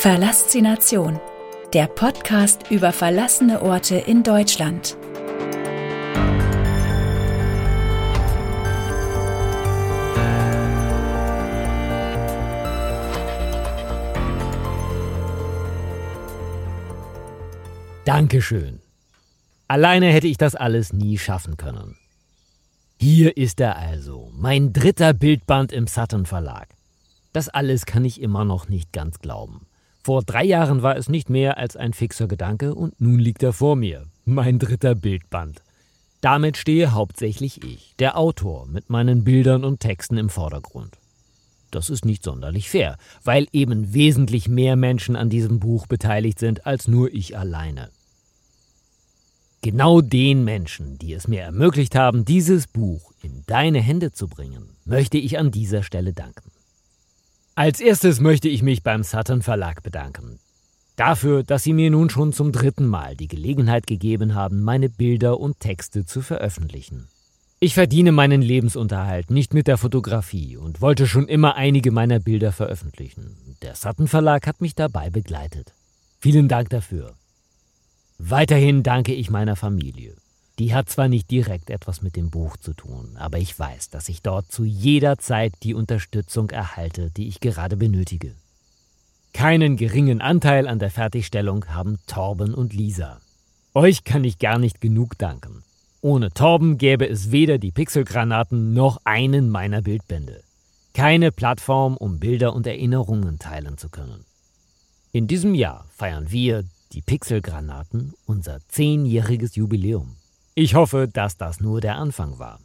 Verlassination, der Podcast über verlassene Orte in Deutschland. Dankeschön. Alleine hätte ich das alles nie schaffen können. Hier ist er also, mein dritter Bildband im Sutton Verlag. Das alles kann ich immer noch nicht ganz glauben. Vor drei Jahren war es nicht mehr als ein fixer Gedanke und nun liegt er vor mir, mein dritter Bildband. Damit stehe hauptsächlich ich, der Autor, mit meinen Bildern und Texten im Vordergrund. Das ist nicht sonderlich fair, weil eben wesentlich mehr Menschen an diesem Buch beteiligt sind als nur ich alleine. Genau den Menschen, die es mir ermöglicht haben, dieses Buch in deine Hände zu bringen, möchte ich an dieser Stelle danken. Als erstes möchte ich mich beim Sutton Verlag bedanken. Dafür, dass sie mir nun schon zum dritten Mal die Gelegenheit gegeben haben, meine Bilder und Texte zu veröffentlichen. Ich verdiene meinen Lebensunterhalt nicht mit der Fotografie und wollte schon immer einige meiner Bilder veröffentlichen. Der Sutton Verlag hat mich dabei begleitet. Vielen Dank dafür. Weiterhin danke ich meiner Familie. Die hat zwar nicht direkt etwas mit dem Buch zu tun, aber ich weiß, dass ich dort zu jeder Zeit die Unterstützung erhalte, die ich gerade benötige. Keinen geringen Anteil an der Fertigstellung haben Torben und Lisa. Euch kann ich gar nicht genug danken. Ohne Torben gäbe es weder die Pixelgranaten noch einen meiner Bildbände. Keine Plattform, um Bilder und Erinnerungen teilen zu können. In diesem Jahr feiern wir, die Pixelgranaten, unser zehnjähriges Jubiläum. Ich hoffe, dass das nur der Anfang war.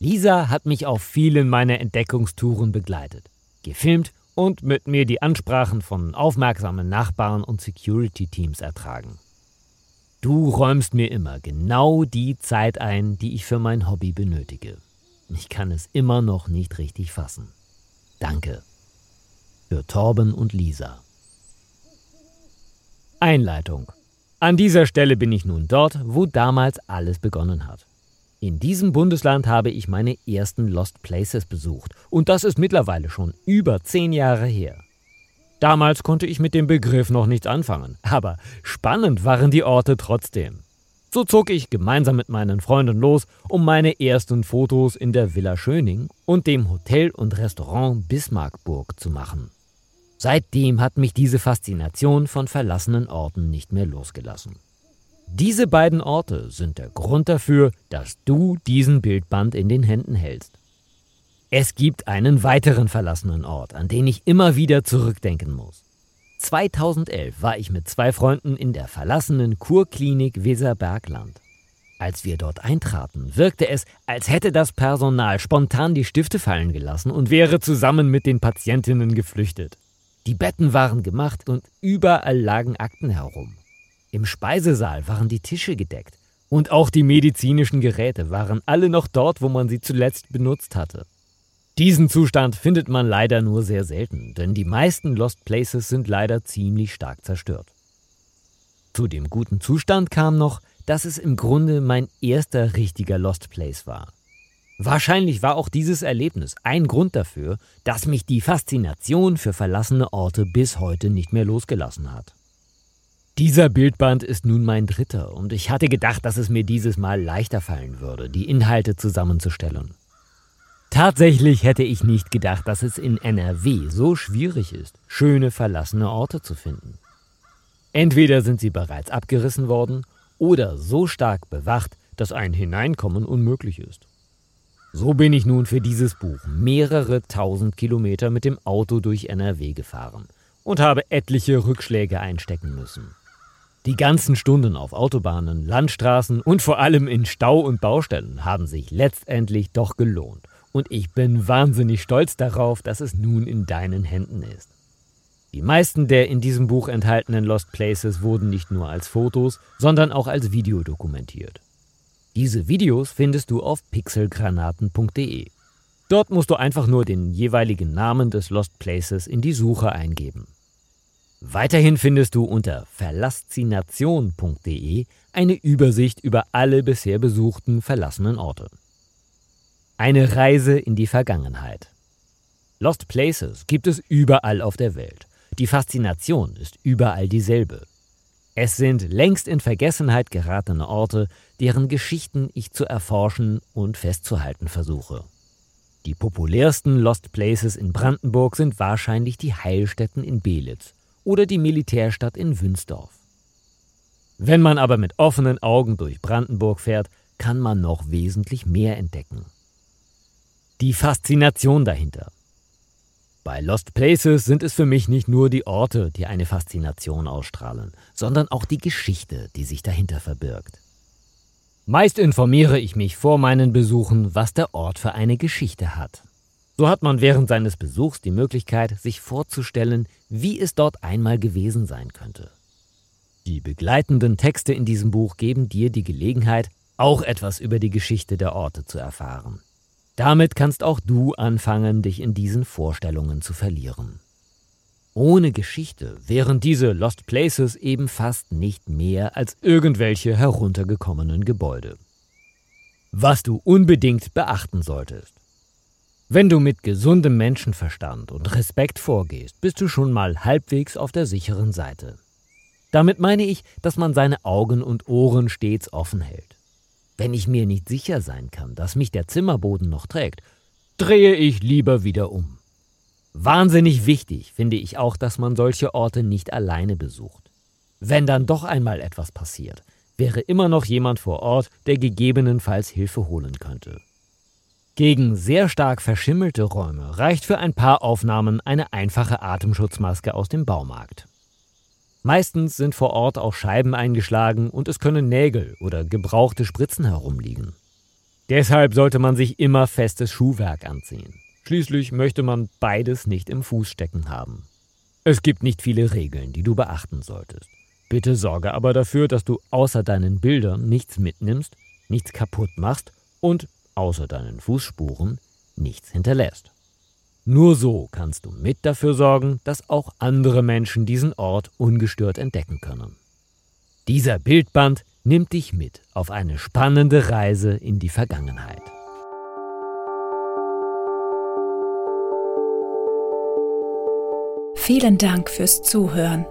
Lisa hat mich auf vielen meiner Entdeckungstouren begleitet, gefilmt und mit mir die Ansprachen von aufmerksamen Nachbarn und Security-Teams ertragen. Du räumst mir immer genau die Zeit ein, die ich für mein Hobby benötige. Ich kann es immer noch nicht richtig fassen. Danke. Für Torben und Lisa. Einleitung. An dieser Stelle bin ich nun dort, wo damals alles begonnen hat. In diesem Bundesland habe ich meine ersten Lost Places besucht und das ist mittlerweile schon über zehn Jahre her. Damals konnte ich mit dem Begriff noch nichts anfangen, aber spannend waren die Orte trotzdem. So zog ich gemeinsam mit meinen Freunden los, um meine ersten Fotos in der Villa Schöning und dem Hotel und Restaurant Bismarckburg zu machen. Seitdem hat mich diese Faszination von verlassenen Orten nicht mehr losgelassen. Diese beiden Orte sind der Grund dafür, dass du diesen Bildband in den Händen hältst. Es gibt einen weiteren verlassenen Ort, an den ich immer wieder zurückdenken muss. 2011 war ich mit zwei Freunden in der verlassenen Kurklinik Weserbergland. Als wir dort eintraten, wirkte es, als hätte das Personal spontan die Stifte fallen gelassen und wäre zusammen mit den Patientinnen geflüchtet. Die Betten waren gemacht und überall lagen Akten herum. Im Speisesaal waren die Tische gedeckt und auch die medizinischen Geräte waren alle noch dort, wo man sie zuletzt benutzt hatte. Diesen Zustand findet man leider nur sehr selten, denn die meisten Lost Places sind leider ziemlich stark zerstört. Zu dem guten Zustand kam noch, dass es im Grunde mein erster richtiger Lost Place war. Wahrscheinlich war auch dieses Erlebnis ein Grund dafür, dass mich die Faszination für verlassene Orte bis heute nicht mehr losgelassen hat. Dieser Bildband ist nun mein dritter und ich hatte gedacht, dass es mir dieses Mal leichter fallen würde, die Inhalte zusammenzustellen. Tatsächlich hätte ich nicht gedacht, dass es in NRW so schwierig ist, schöne verlassene Orte zu finden. Entweder sind sie bereits abgerissen worden oder so stark bewacht, dass ein Hineinkommen unmöglich ist. So bin ich nun für dieses Buch mehrere tausend Kilometer mit dem Auto durch NRW gefahren und habe etliche Rückschläge einstecken müssen. Die ganzen Stunden auf Autobahnen, Landstraßen und vor allem in Stau und Baustellen haben sich letztendlich doch gelohnt. Und ich bin wahnsinnig stolz darauf, dass es nun in deinen Händen ist. Die meisten der in diesem Buch enthaltenen Lost Places wurden nicht nur als Fotos, sondern auch als Video dokumentiert. Diese Videos findest du auf pixelgranaten.de. Dort musst du einfach nur den jeweiligen Namen des Lost Places in die Suche eingeben. Weiterhin findest du unter verlassination.de eine Übersicht über alle bisher besuchten verlassenen Orte. Eine Reise in die Vergangenheit. Lost Places gibt es überall auf der Welt. Die Faszination ist überall dieselbe. Es sind längst in Vergessenheit geratene Orte, deren Geschichten ich zu erforschen und festzuhalten versuche. Die populärsten Lost Places in Brandenburg sind wahrscheinlich die Heilstätten in Belitz oder die Militärstadt in Wünsdorf. Wenn man aber mit offenen Augen durch Brandenburg fährt, kann man noch wesentlich mehr entdecken. Die Faszination dahinter. Bei Lost Places sind es für mich nicht nur die Orte, die eine Faszination ausstrahlen, sondern auch die Geschichte, die sich dahinter verbirgt. Meist informiere ich mich vor meinen Besuchen, was der Ort für eine Geschichte hat. So hat man während seines Besuchs die Möglichkeit, sich vorzustellen, wie es dort einmal gewesen sein könnte. Die begleitenden Texte in diesem Buch geben dir die Gelegenheit, auch etwas über die Geschichte der Orte zu erfahren. Damit kannst auch du anfangen, dich in diesen Vorstellungen zu verlieren. Ohne Geschichte wären diese Lost Places eben fast nicht mehr als irgendwelche heruntergekommenen Gebäude. Was du unbedingt beachten solltest. Wenn du mit gesundem Menschenverstand und Respekt vorgehst, bist du schon mal halbwegs auf der sicheren Seite. Damit meine ich, dass man seine Augen und Ohren stets offen hält. Wenn ich mir nicht sicher sein kann, dass mich der Zimmerboden noch trägt, drehe ich lieber wieder um. Wahnsinnig wichtig finde ich auch, dass man solche Orte nicht alleine besucht. Wenn dann doch einmal etwas passiert, wäre immer noch jemand vor Ort, der gegebenenfalls Hilfe holen könnte. Gegen sehr stark verschimmelte Räume reicht für ein paar Aufnahmen eine einfache Atemschutzmaske aus dem Baumarkt. Meistens sind vor Ort auch Scheiben eingeschlagen und es können Nägel oder gebrauchte Spritzen herumliegen. Deshalb sollte man sich immer festes Schuhwerk anziehen. Schließlich möchte man beides nicht im Fuß stecken haben. Es gibt nicht viele Regeln, die du beachten solltest. Bitte sorge aber dafür, dass du außer deinen Bildern nichts mitnimmst, nichts kaputt machst und außer deinen Fußspuren nichts hinterlässt. Nur so kannst du mit dafür sorgen, dass auch andere Menschen diesen Ort ungestört entdecken können. Dieser Bildband nimmt dich mit auf eine spannende Reise in die Vergangenheit. Vielen Dank fürs Zuhören.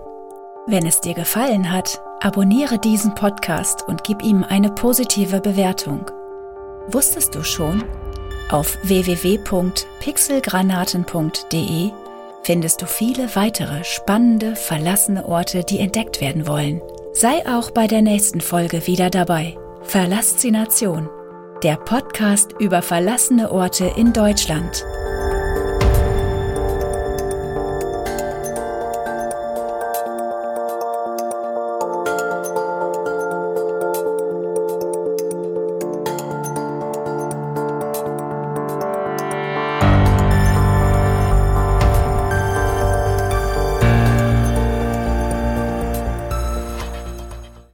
Wenn es dir gefallen hat, abonniere diesen Podcast und gib ihm eine positive Bewertung. Wusstest du schon, auf www.pixelgranaten.de findest du viele weitere spannende, verlassene Orte, die entdeckt werden wollen. Sei auch bei der nächsten Folge wieder dabei. Verlassination, der Podcast über verlassene Orte in Deutschland.